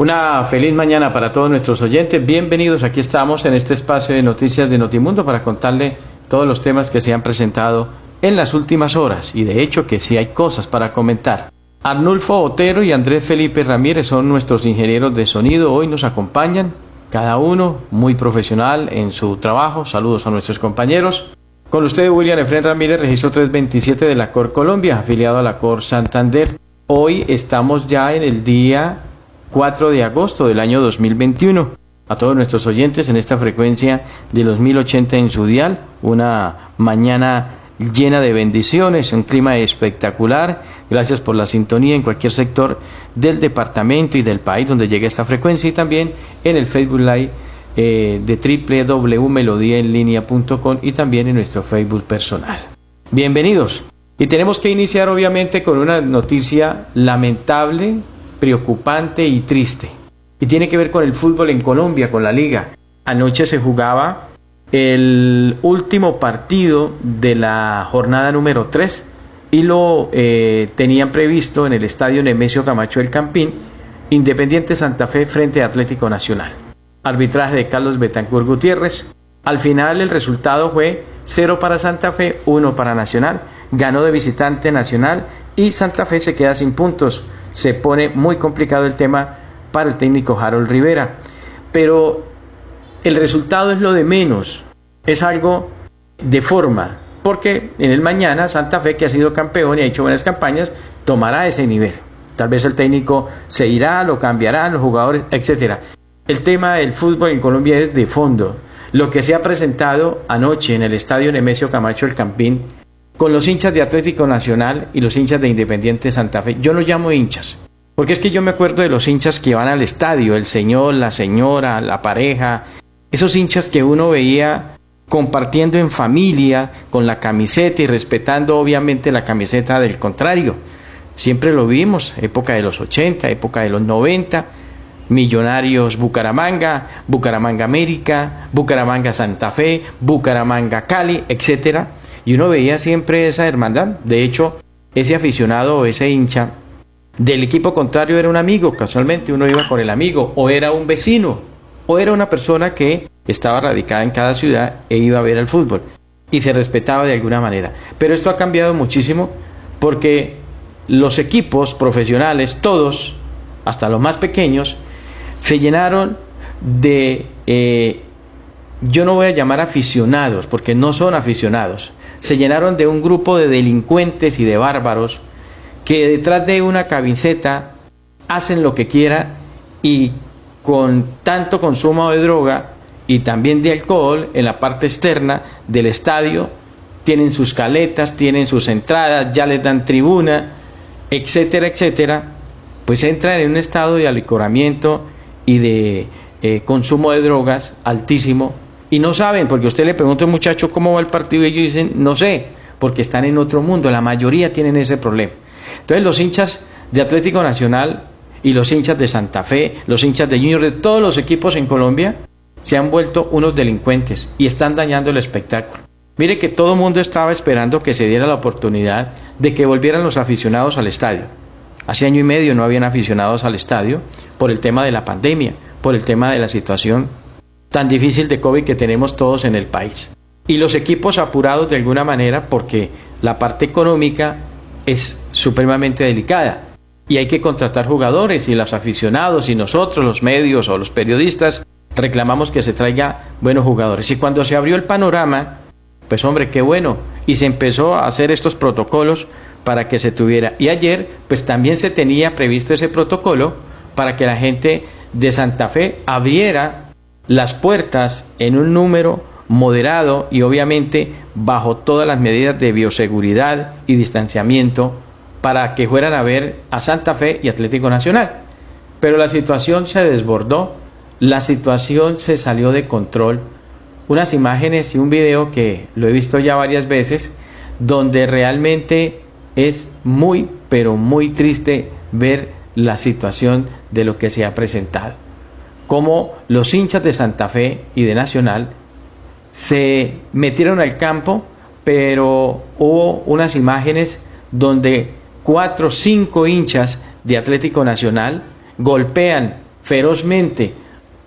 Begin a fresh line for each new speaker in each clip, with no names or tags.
Una feliz mañana para todos nuestros oyentes. Bienvenidos. Aquí estamos en este espacio de noticias de Notimundo para contarle todos los temas que se han presentado en las últimas horas. Y de hecho que sí hay cosas para comentar. Arnulfo Otero y Andrés Felipe Ramírez son nuestros ingenieros de sonido. Hoy nos acompañan, cada uno muy profesional en su trabajo. Saludos a nuestros compañeros. Con usted, William Efren Ramírez, registro 327 de la COR Colombia, afiliado a la COR Santander. Hoy estamos ya en el día 4 de agosto del año 2021. A todos nuestros oyentes en esta frecuencia de los 1080 en su dial, una mañana llena de bendiciones, un clima espectacular. Gracias por la sintonía en cualquier sector del departamento y del país donde llegue esta frecuencia y también en el Facebook Live eh, de www.melodiaenlinea.com y también en nuestro Facebook personal. Bienvenidos. Y tenemos que iniciar obviamente con una noticia lamentable preocupante y triste. Y tiene que ver con el fútbol en Colombia, con la liga. Anoche se jugaba el último partido de la jornada número 3 y lo eh, tenían previsto en el estadio Nemesio Camacho del Campín, Independiente Santa Fe frente a Atlético Nacional. Arbitraje de Carlos Betancur Gutiérrez. Al final el resultado fue 0 para Santa Fe, 1 para Nacional. Ganó de visitante Nacional y Santa Fe se queda sin puntos se pone muy complicado el tema para el técnico Harold Rivera. Pero el resultado es lo de menos, es algo de forma, porque en el mañana Santa Fe, que ha sido campeón y ha hecho buenas campañas, tomará ese nivel. Tal vez el técnico se irá, lo cambiarán, los jugadores, etcétera. El tema del fútbol en Colombia es de fondo. Lo que se ha presentado anoche en el estadio Nemesio Camacho El Campín con los hinchas de Atlético Nacional y los hinchas de Independiente Santa Fe. Yo los llamo hinchas, porque es que yo me acuerdo de los hinchas que van al estadio, el señor, la señora, la pareja, esos hinchas que uno veía compartiendo en familia con la camiseta y respetando obviamente la camiseta del contrario. Siempre lo vimos, época de los 80, época de los 90, Millonarios Bucaramanga, Bucaramanga América, Bucaramanga Santa Fe, Bucaramanga Cali, etcétera y uno veía siempre esa hermandad. De hecho, ese aficionado o ese hincha del equipo contrario era un amigo, casualmente uno iba con el amigo, o era un vecino, o era una persona que estaba radicada en cada ciudad e iba a ver el fútbol y se respetaba de alguna manera. Pero esto ha cambiado muchísimo porque los equipos profesionales, todos, hasta los más pequeños, se llenaron de, eh, yo no voy a llamar aficionados, porque no son aficionados, se llenaron de un grupo de delincuentes y de bárbaros que detrás de una camiseta hacen lo que quiera y con tanto consumo de droga y también de alcohol en la parte externa del estadio, tienen sus caletas, tienen sus entradas, ya les dan tribuna, etcétera, etcétera, pues entran en un estado de alicoramiento y de eh, consumo de drogas altísimo y no saben, porque usted le pregunta a un muchacho cómo va el partido y ellos dicen, no sé, porque están en otro mundo, la mayoría tienen ese problema. Entonces los hinchas de Atlético Nacional y los hinchas de Santa Fe, los hinchas de Junior, de todos los equipos en Colombia, se han vuelto unos delincuentes y están dañando el espectáculo. Mire que todo el mundo estaba esperando que se diera la oportunidad de que volvieran los aficionados al estadio. Hace año y medio no habían aficionados al estadio por el tema de la pandemia, por el tema de la situación tan difícil de COVID que tenemos todos en el país. Y los equipos apurados de alguna manera porque la parte económica es supremamente delicada y hay que contratar jugadores y los aficionados y nosotros, los medios o los periodistas, reclamamos que se traiga buenos jugadores. Y cuando se abrió el panorama, pues hombre, qué bueno. Y se empezó a hacer estos protocolos para que se tuviera. Y ayer, pues también se tenía previsto ese protocolo para que la gente de Santa Fe abriera las puertas en un número moderado y obviamente bajo todas las medidas de bioseguridad y distanciamiento para que fueran a ver a Santa Fe y Atlético Nacional. Pero la situación se desbordó, la situación se salió de control. Unas imágenes y un video que lo he visto ya varias veces, donde realmente es muy, pero muy triste ver la situación de lo que se ha presentado. Como los hinchas de Santa Fe y de Nacional se metieron al campo, pero hubo unas imágenes donde cuatro o cinco hinchas de Atlético Nacional golpean ferozmente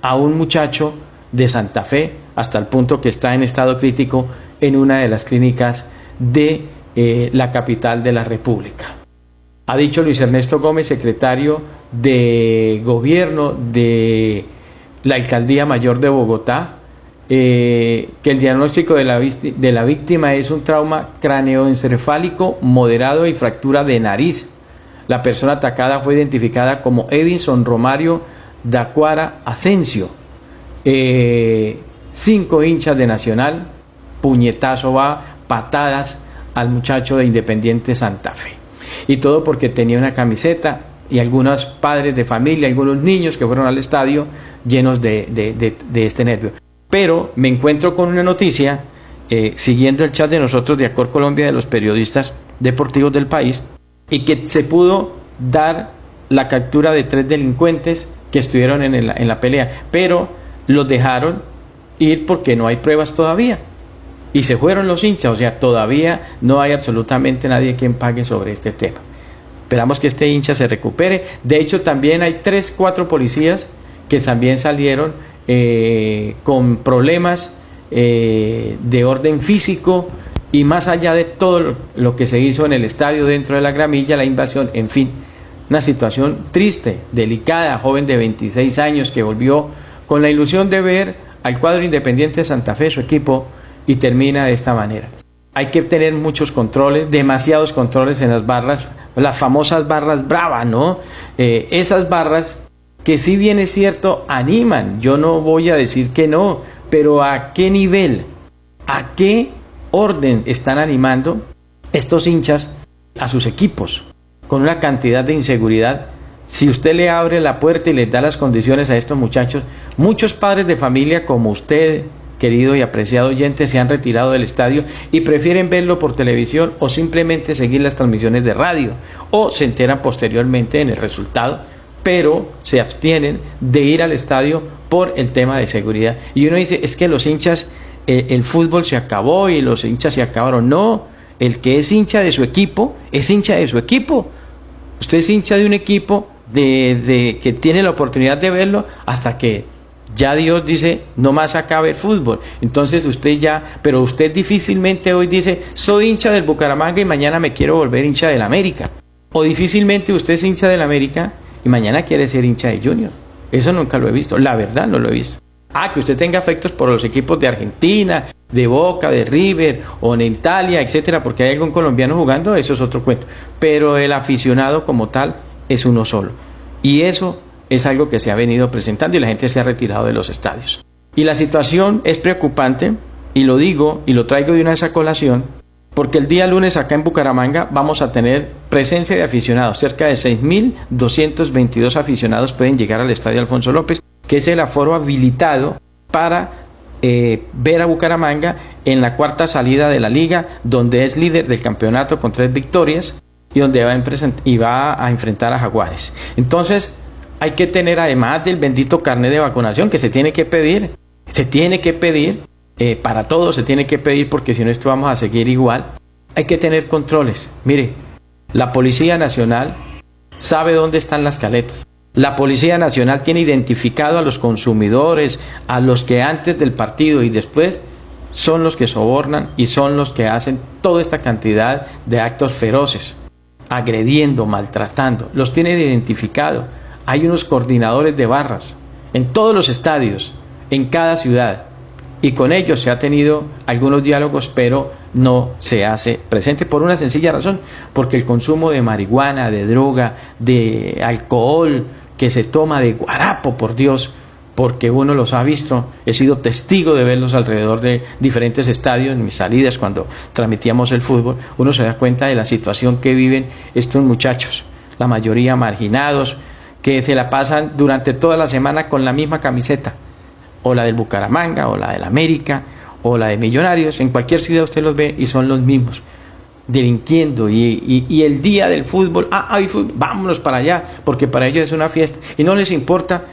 a un muchacho de Santa Fe hasta el punto que está en estado crítico en una de las clínicas de eh, la capital de la República. Ha dicho Luis Ernesto Gómez, secretario de Gobierno de la Alcaldía Mayor de Bogotá, eh, que el diagnóstico de la, víctima es un trauma cráneoencefálico moderado y fractura de nariz. La persona atacada fue identificada como Edison Romario Dacuara Asensio. Eh, cinco hinchas de Nacional, puñetazo va, patadas al muchacho de Independiente Santa Fe. Y todo porque tenía una camiseta y algunos padres de familia, algunos niños que fueron al estadio llenos de, de este nervio. Pero me encuentro con una noticia, eh, siguiendo el chat de nosotros de Acor Colombia, de los periodistas deportivos del país, y que se pudo dar la captura de tres delincuentes que estuvieron en, en la pelea, pero los dejaron ir porque no hay pruebas todavía. Y se fueron los hinchas, o sea, todavía no hay absolutamente nadie quien pague sobre este tema. Esperamos que este hincha se recupere. De hecho, también hay tres, cuatro policías que también salieron eh, con problemas eh, de orden físico y más allá de todo lo que se hizo en el estadio dentro de la gramilla, la invasión, en fin, una situación triste, delicada, joven de 26 años que volvió con la ilusión de ver al cuadro independiente de Santa Fe, su equipo, y termina de esta manera. Hay que tener muchos controles, demasiados controles en las barras, las famosas barras bravas, ¿no? Eh, esas barras que si bien es cierto, animan, yo no voy a decir que no, pero ¿a qué nivel? ¿A qué orden están animando estos hinchas a sus equipos? Con una cantidad de inseguridad. Si usted le abre la puerta y le da las condiciones a estos muchachos, muchos padres de familia como usted, querido y apreciado oyente, se han retirado del estadio y prefieren verlo por televisión o simplemente seguir las transmisiones de radio o se enteran posteriormente en el resultado pero se abstienen de ir al estadio por el tema de seguridad. Y uno dice, es que los hinchas, eh, el fútbol se acabó y los hinchas se acabaron. No, el que es hincha de su equipo, es hincha de su equipo. Usted es hincha de un equipo de, que tiene la oportunidad de verlo hasta que ya Dios dice, no más acabe el fútbol. Entonces usted ya, pero usted difícilmente hoy dice, soy hincha del Bucaramanga y mañana me quiero volver hincha del América. O difícilmente usted es hincha del América y mañana quiere ser hincha de Junior. Eso nunca lo he visto, la verdad no lo he visto. Ah, que usted tenga afectos por los equipos de Argentina, de Boca, de River o en Italia, etcétera, porque hay algún colombiano jugando, eso es otro cuento. Pero el aficionado como tal es uno solo. Y eso es algo que se ha venido presentando y la gente se ha retirado de los estadios. Y la situación es preocupante, y lo digo y lo traigo de una esa colación, porque el día lunes acá en Bucaramanga vamos a tener presencia de aficionados. Cerca de 6.222 aficionados pueden llegar al Estadio Alfonso López, que es el aforo habilitado para eh, ver a Bucaramanga en la cuarta salida de la liga, donde es líder del campeonato con tres victorias y donde va y va a enfrentar a Jaguares. Entonces, hay que tener además del bendito carnet de vacunación que se tiene que pedir, se tiene que pedir eh, para todo se tiene que pedir porque si no esto vamos a seguir igual. Hay que tener controles. Mire, la Policía Nacional sabe dónde están las caletas. La Policía Nacional tiene identificado a los consumidores, a los que antes del partido y después son los que sobornan y son los que hacen toda esta cantidad de actos feroces, agrediendo, maltratando. Los tiene identificado. Hay unos coordinadores de barras en todos los estadios, en cada ciudad y con ellos se ha tenido algunos diálogos, pero no se hace presente por una sencilla razón, porque el consumo de marihuana, de droga, de alcohol que se toma de guarapo, por Dios, porque uno los ha visto, he sido testigo de verlos alrededor de diferentes estadios, en mis salidas cuando transmitíamos el fútbol, uno se da cuenta de la situación que viven estos muchachos, la mayoría marginados, que se la pasan durante toda la semana con la misma camiseta, o la del Bucaramanga, o la del América, o la de Millonarios, en cualquier ciudad usted los ve y son los mismos, delinquiendo. Y, el día del fútbol, ah, hay fútbol, vámonos para allá, porque para ellos es una fiesta. Y no les importa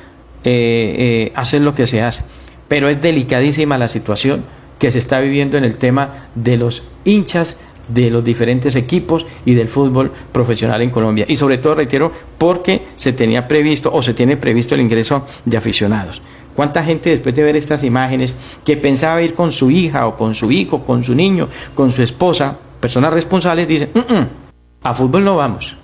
eh, eh, hacer lo que se hace. Pero es delicadísima la situación que se está viviendo en el tema de los hinchas de los diferentes equipos y del fútbol profesional en Colombia. Y sobre todo, reitero, porque se tenía previsto o se tiene previsto el ingreso de aficionados. ¿Cuánta gente después de ver estas imágenes que pensaba ir con su hija o con su hijo, con su niño, con su esposa, personas responsables, dicen, mm, mm, a fútbol no vamos,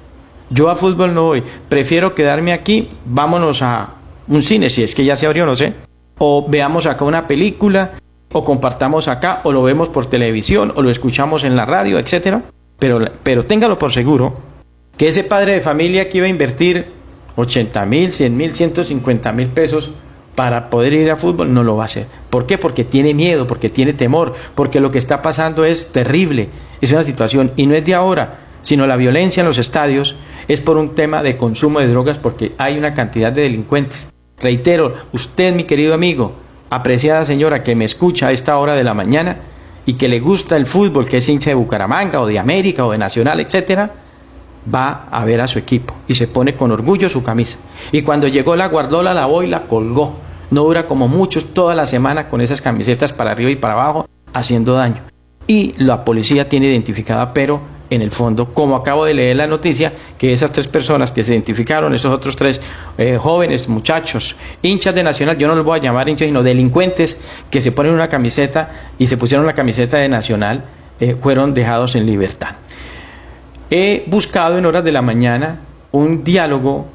yo a fútbol no voy, prefiero quedarme aquí, vámonos a un cine, si es que ya se abrió, no sé, o veamos acá una película, o compartamos acá, o lo vemos por televisión, o lo escuchamos en la radio, etcétera. Pero, pero téngalo por seguro que ese padre de familia que iba a invertir 80 mil, 100 mil, 150 mil pesos para poder ir a fútbol no lo va a hacer. ¿Por qué? Porque tiene miedo, porque tiene temor, porque lo que está pasando es terrible. Es una situación y no es de ahora, sino la violencia en los estadios es por un tema de consumo de drogas porque hay una cantidad de delincuentes. Reitero, usted, mi querido amigo, apreciada señora que me escucha a esta hora de la mañana y que le gusta el fútbol, que es hincha de Bucaramanga o de América o de Nacional, etcétera, va a ver a su equipo y se pone con orgullo su camisa. Y cuando llegó la guardó, la lavó y la colgó. No dura como muchos toda la semana con esas camisetas para arriba y para abajo haciendo daño. Y la policía tiene identificada, pero en el fondo, como acabo de leer la noticia, que esas tres personas que se identificaron, esos otros tres eh, jóvenes, muchachos, hinchas de Nacional, yo no los voy a llamar hinchas, sino delincuentes que se ponen una camiseta y se pusieron la camiseta de Nacional, eh, fueron dejados en libertad. He buscado en horas de la mañana un diálogo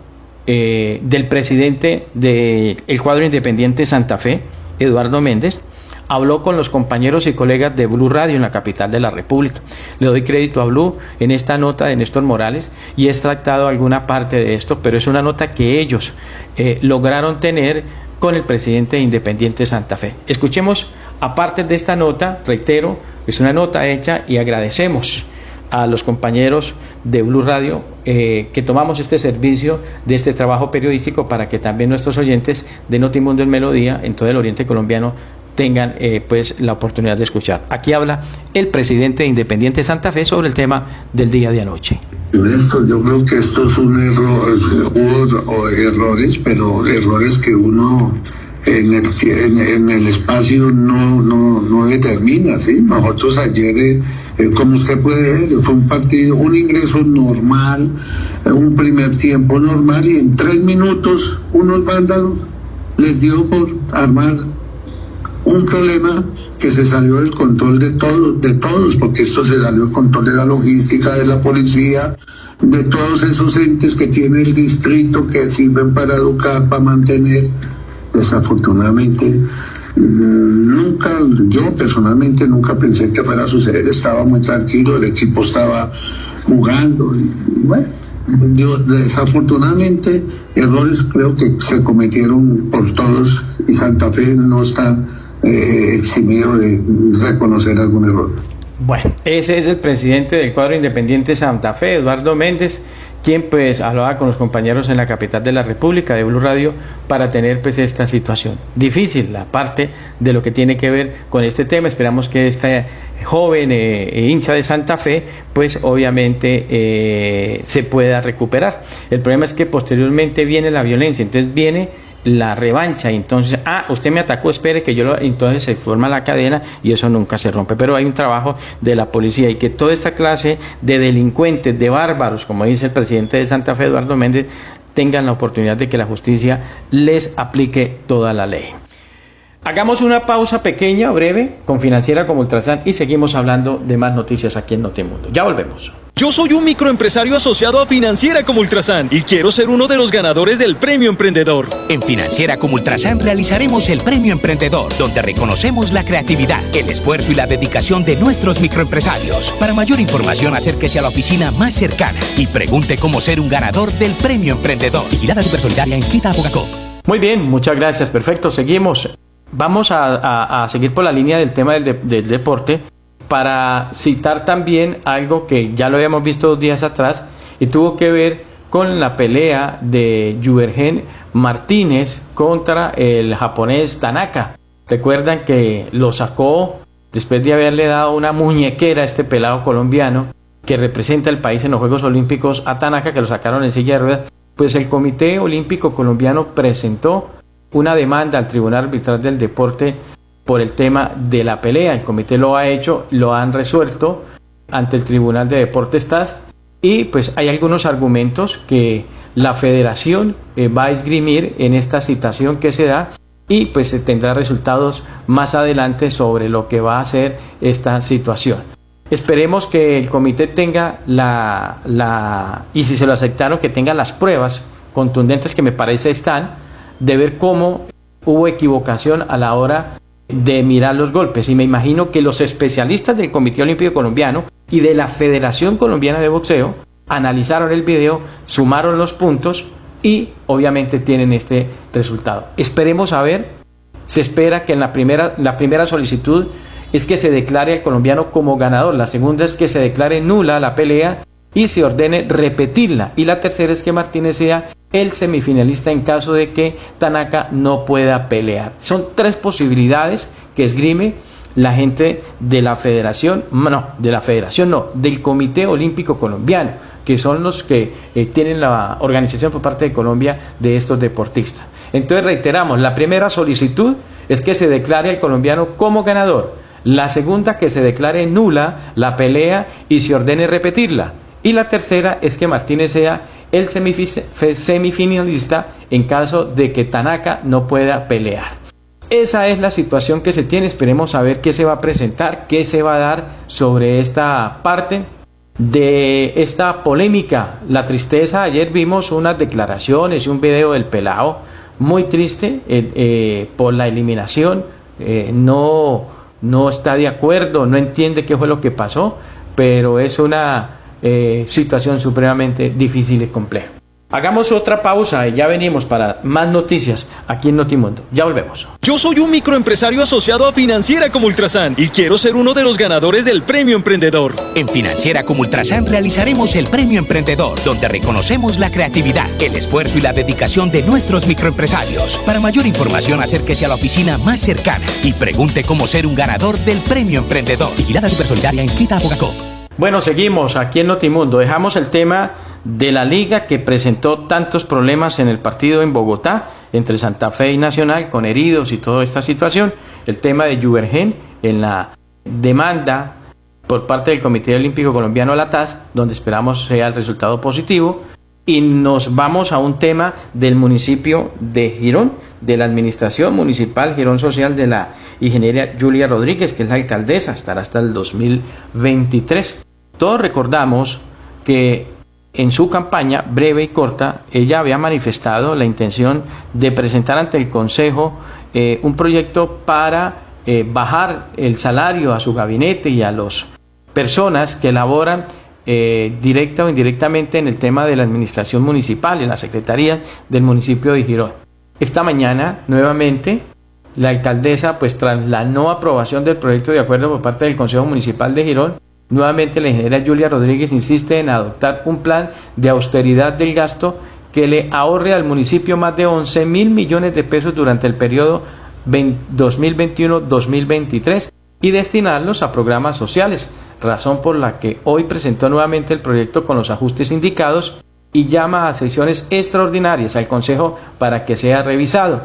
eh, del presidente del cuadro independiente Santa Fe, Eduardo Méndez, habló con los compañeros y colegas de Blue Radio en la capital de la República. Le doy crédito a Blue en esta nota de Néstor Morales y he extractado alguna parte de esto, pero es una nota que ellos eh, lograron tener con el presidente Independiente Santa Fe. Escuchemos, aparte de esta nota, reitero, es una nota hecha y agradecemos a los compañeros de Blue Radio eh, que tomamos este servicio de este trabajo periodístico para que también nuestros oyentes de Notimundo en Melodía en todo el Oriente colombiano tengan eh, pues la oportunidad de escuchar. Aquí habla el presidente de Independiente Santa Fe sobre el tema del día de anoche.
yo creo que esto es un error, errores, pero errores que uno en el, en, el espacio no, no, no determina, ¿sí? Nosotros ayer, eh, eh, como usted puede ver, fue un partido, un ingreso normal, un primer tiempo normal y en tres minutos unos vándalos les dio por armar un problema que se salió del control de todos, de todos, porque esto se salió del control de la logística, de la policía, de todos esos entes que tiene el distrito que sirven para educar, para mantener. Desafortunadamente, nunca, yo personalmente nunca pensé que fuera a suceder, estaba muy tranquilo, el equipo estaba jugando y bueno. desafortunadamente, errores creo que se cometieron por todos y Santa Fe no está eh, eximido de reconocer algún error.
Bueno, ese es el presidente del cuadro independiente Santa Fe, Eduardo Méndez, quien pues hablaba con los compañeros en la capital de la República de Blue Radio para tener pues esta situación. Difícil la parte de lo que tiene que ver con este tema. Esperamos que este joven eh, e hincha de Santa Fe pues obviamente eh, se pueda recuperar. El problema es que posteriormente viene la violencia, entonces viene la revancha. Entonces, ah, usted me atacó, espere que yo lo. Entonces se forma la cadena y eso nunca se rompe. Pero hay un trabajo de la policía y que toda esta clase de delincuentes, de bárbaros, como dice el presidente de Santa Fe, Eduardo Méndez, tengan la oportunidad de que la justicia les aplique toda la ley. Hagamos una pausa pequeña, breve, con Financiera como Ultrasan y seguimos hablando de más noticias aquí en Notimundo. Ya volvemos.
Yo soy un microempresario asociado a Financiera como Ultrasan y quiero ser uno de los ganadores del Premio Emprendedor.
En Financiera como Ultrasan realizaremos el Premio Emprendedor, donde reconocemos la creatividad, el esfuerzo y la dedicación de nuestros microempresarios. Para mayor información, acérquese a la oficina más cercana y pregunte cómo ser un ganador del Premio Emprendedor. Vigilada Supersolidaria inscrita a Bogacó.
Muy bien, muchas gracias. Perfecto, seguimos. Vamos a, seguir por la línea del tema del, del, deporte para citar también algo que ya lo habíamos visto dos días atrás y tuvo que ver con la pelea de Juergen Martínez contra el japonés Tanaka. Recuerdan que lo sacó después de haberle dado una muñequera a este pelado colombiano que representa el país en los Juegos Olímpicos a Tanaka, que lo sacaron en silla de ruedas, pues el Comité Olímpico Colombiano presentó una demanda al Tribunal Arbitral del Deporte por el tema de la pelea. El comité lo ha hecho, lo han resuelto ante el Tribunal de Deportes TAS y pues hay algunos argumentos que la federación eh, va a esgrimir en esta citación que se da y pues se tendrá resultados más adelante sobre lo que va a ser esta situación. Esperemos que el comité tenga la, la y si se lo aceptaron, que tenga las pruebas contundentes que me parece están de ver cómo hubo equivocación a la hora de mirar los golpes. Y me imagino que los especialistas del Comité Olímpico Colombiano y de la Federación Colombiana de Boxeo analizaron el video, sumaron los puntos y obviamente tienen este resultado. Esperemos a ver, se espera que en la primera, la primera solicitud es que se declare al colombiano como ganador, la segunda es que se declare nula la pelea y se ordene repetirla y la tercera es que Martínez sea el semifinalista en caso de que Tanaka no pueda pelear. Son tres posibilidades que esgrime la gente de la federación, no, de la federación no, del Comité Olímpico Colombiano, que son los que eh, tienen la organización por parte de Colombia de estos deportistas. Entonces reiteramos, la primera solicitud es que se declare al colombiano como ganador, la segunda que se declare nula la pelea y se ordene repetirla, y la tercera es que Martínez sea el semifinalista en caso de que Tanaka no pueda pelear. Esa es la situación que se tiene. Esperemos a ver qué se va a presentar, qué se va a dar sobre esta parte de esta polémica. La tristeza, ayer vimos unas declaraciones y un video del pelado muy triste eh, eh, por la eliminación. Eh, no, no está de acuerdo, no entiende qué fue lo que pasó, pero es una situación supremamente difícil y compleja. Hagamos otra pausa y ya venimos para más noticias aquí en Notimundo. Ya volvemos.
Yo soy un microempresario asociado a Financiera como Ultrasan y quiero ser uno de los ganadores del Premio Emprendedor.
En Financiera como Ultrasan realizaremos el Premio Emprendedor, donde reconocemos la creatividad, el esfuerzo y la dedicación de nuestros microempresarios. Para mayor información, acérquese a la oficina más cercana y pregunte cómo ser un ganador del Premio Emprendedor. Vigilada Supersolidaria inscrita a Fogacop.
Bueno, seguimos aquí en Notimundo. Dejamos el tema de la liga que presentó tantos problemas en el partido en Bogotá entre Santa Fe y Nacional con heridos y toda esta situación. El tema de Juvergen en la demanda por parte del Comité Olímpico Colombiano la TAS, donde esperamos sea el resultado positivo. Y nos vamos a un tema del municipio de Girón, de la Administración Municipal Girón Social de la ingeniera Julia Rodríguez, que es la alcaldesa, estará hasta el 2023. Todos recordamos que en su campaña breve y corta, ella había manifestado la intención de presentar ante el Consejo eh, un proyecto para eh, bajar el salario a su gabinete y a las personas que laboran eh, directa o indirectamente en el tema de la administración municipal, en la Secretaría del municipio de Girón. Esta mañana, nuevamente, la alcaldesa, pues tras la no aprobación del proyecto de acuerdo por parte del Consejo Municipal de Girón, nuevamente la ingeniera Julia Rodríguez insiste en adoptar un plan de austeridad del gasto que le ahorre al municipio más de 11 mil millones de pesos durante el periodo 2021-2023 y destinarlos a programas sociales, razón por la que hoy presentó nuevamente el proyecto con los ajustes indicados y llama a sesiones extraordinarias al Consejo para que sea revisado.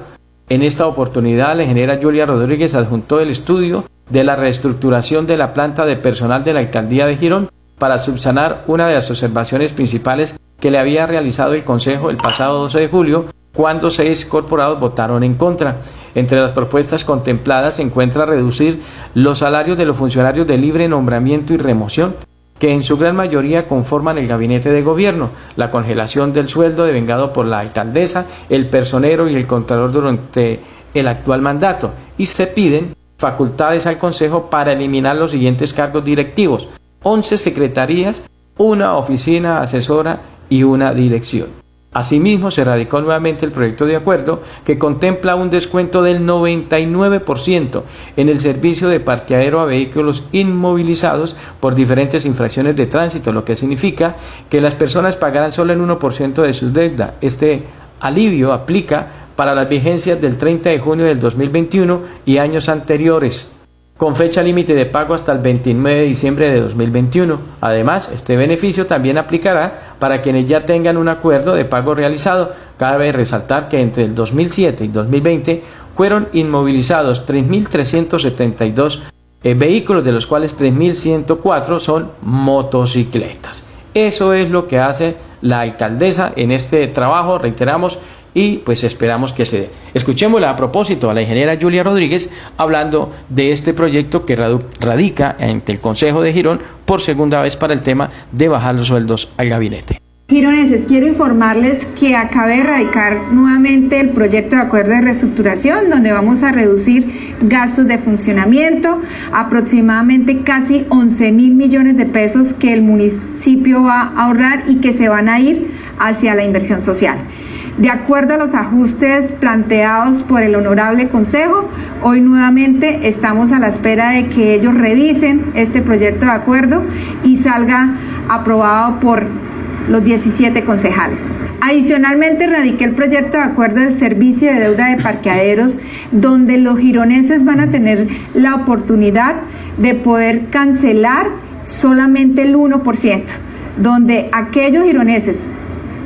En esta oportunidad, la ingeniera Julia Rodríguez adjuntó el estudio de la reestructuración de la planta de personal de la alcaldía de Girón para subsanar una de las observaciones principales que le había realizado el Consejo el pasado 12 de julio, cuando seis corporados votaron en contra. Entre las propuestas contempladas se encuentra reducir los salarios de los funcionarios de libre nombramiento y remoción, que en su gran mayoría conforman el gabinete de gobierno, la congelación del sueldo devengado por la alcaldesa, el personero y el contralor durante el actual mandato, y se piden facultades al Consejo para eliminar los siguientes cargos directivos, 11 secretarías, una oficina asesora y una dirección. Asimismo, se radicó nuevamente el proyecto de acuerdo que contempla un descuento del 99% en el servicio de parqueadero a vehículos inmovilizados por diferentes infracciones de tránsito, lo que significa que las personas pagarán solo el 1% de su deuda. Este alivio aplica para las vigencias del 30 de junio del 2021 y años anteriores con fecha límite de pago hasta el 29 de diciembre de 2021. Además, este beneficio también aplicará para quienes ya tengan un acuerdo de pago realizado. Cabe resaltar que entre el 2007 y 2020 fueron inmovilizados 3.372 eh, vehículos, de los cuales 3.104 son motocicletas. Eso es lo que hace la alcaldesa en este trabajo, reiteramos, y pues esperamos que se dé. Escuchémosla a propósito a la ingeniera Julia Rodríguez hablando de este proyecto que radica ante el Consejo de Girón por segunda vez para el tema de bajar los sueldos al gabinete.
Gironeses, quiero informarles que acabe de radicar nuevamente el proyecto de acuerdo de reestructuración, donde vamos a reducir gastos de funcionamiento, aproximadamente casi 11 mil millones de pesos que el municipio va a ahorrar y que se van a ir hacia la inversión social. De acuerdo a los ajustes planteados por el Honorable Consejo, hoy nuevamente estamos a la espera de que ellos revisen este proyecto de acuerdo y salga aprobado por los 17 concejales. Adicionalmente, radiqué el proyecto de acuerdo del servicio de deuda de parqueaderos, donde los gironeses van a tener la oportunidad de poder cancelar solamente el 1%, donde aquellos gironeses,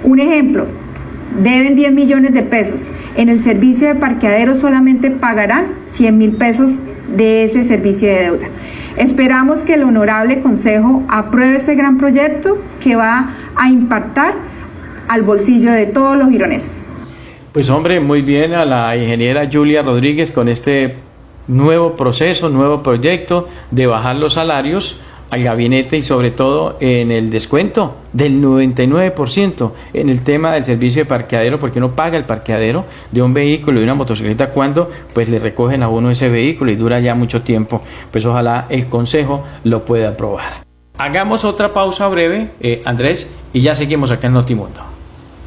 un ejemplo, deben 10 millones de pesos. En el servicio de parqueadero solamente pagarán 100 mil pesos de ese servicio de deuda. Esperamos que el honorable Consejo apruebe ese gran proyecto que va a impactar al bolsillo de todos los gironeses.
Pues hombre, muy bien a la ingeniera Julia Rodríguez con este nuevo proceso, nuevo proyecto de bajar los salarios al gabinete y sobre todo en el descuento del 99% en el tema del servicio de parqueadero, porque uno paga el parqueadero de un vehículo y una motocicleta cuando pues le recogen a uno ese vehículo y dura ya mucho tiempo, pues ojalá el Consejo lo pueda aprobar. Hagamos otra pausa breve, eh, Andrés, y ya seguimos acá en Notimundo.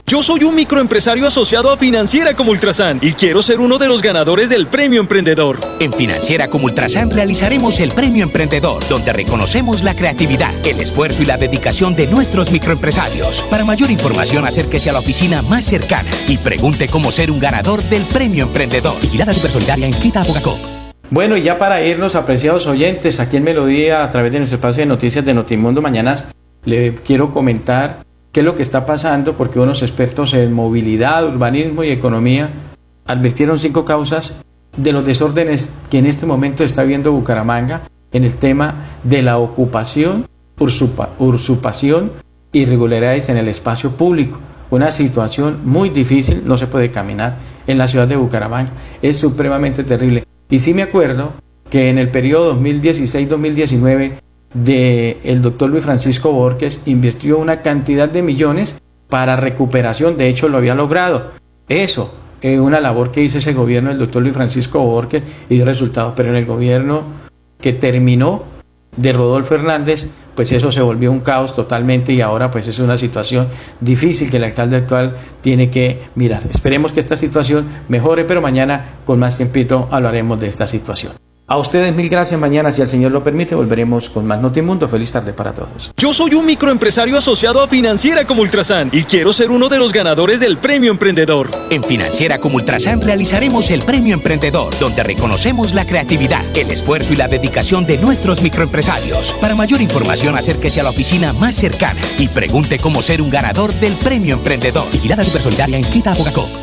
Yo soy un microempresario asociado a Financiera como Ultrasan y quiero ser uno de los ganadores del Premio Emprendedor.
En Financiera como Ultrasan realizaremos el Premio Emprendedor, donde reconocemos la creatividad, el esfuerzo y la dedicación de nuestros microempresarios. Para mayor información, acérquese a la oficina más cercana y pregunte cómo ser un ganador del Premio Emprendedor. Vigilada Supersolidaria inscrita a Bogacop.
Bueno, y ya para irnos, apreciados oyentes, aquí en Melodía, a través de nuestro espacio de noticias de Notimundo Mañanas, le quiero comentar qué es lo que está pasando, porque unos expertos en movilidad, urbanismo y economía advirtieron cinco causas de los desórdenes que en este momento está viendo Bucaramanga en el tema de la ocupación, usurpación y irregularidades en el espacio público. Una situación muy difícil, no se puede caminar en la ciudad de Bucaramanga, es supremamente terrible. Y sí me acuerdo que en el periodo 2016-2019 de el doctor Luis Francisco Borges invirtió una cantidad de millones para recuperación, de hecho lo había logrado. Eso es una labor que hizo ese gobierno del doctor Luis Francisco Borges y dio resultados, pero en el gobierno que terminó de Rodolfo Hernández, pues eso se volvió un caos totalmente y ahora pues es una situación difícil que el alcalde actual tiene que mirar. Esperemos que esta situación mejore, pero mañana con más tiempito hablaremos de esta situación. A ustedes mil gracias. Mañana, si el Señor lo permite, volveremos con más Notimundo. Feliz tarde para todos.
Yo soy un microempresario asociado a Financiera como Ultrasan y quiero ser uno de los ganadores del Premio Emprendedor.
En Financiera como Ultrasan realizaremos el Premio Emprendedor, donde reconocemos la creatividad, el esfuerzo y la dedicación de nuestros microempresarios. Para mayor información, acérquese a la oficina más cercana y pregunte cómo ser un ganador del Premio Emprendedor. Vigilada Supersolidaria inscrita a Bogacop.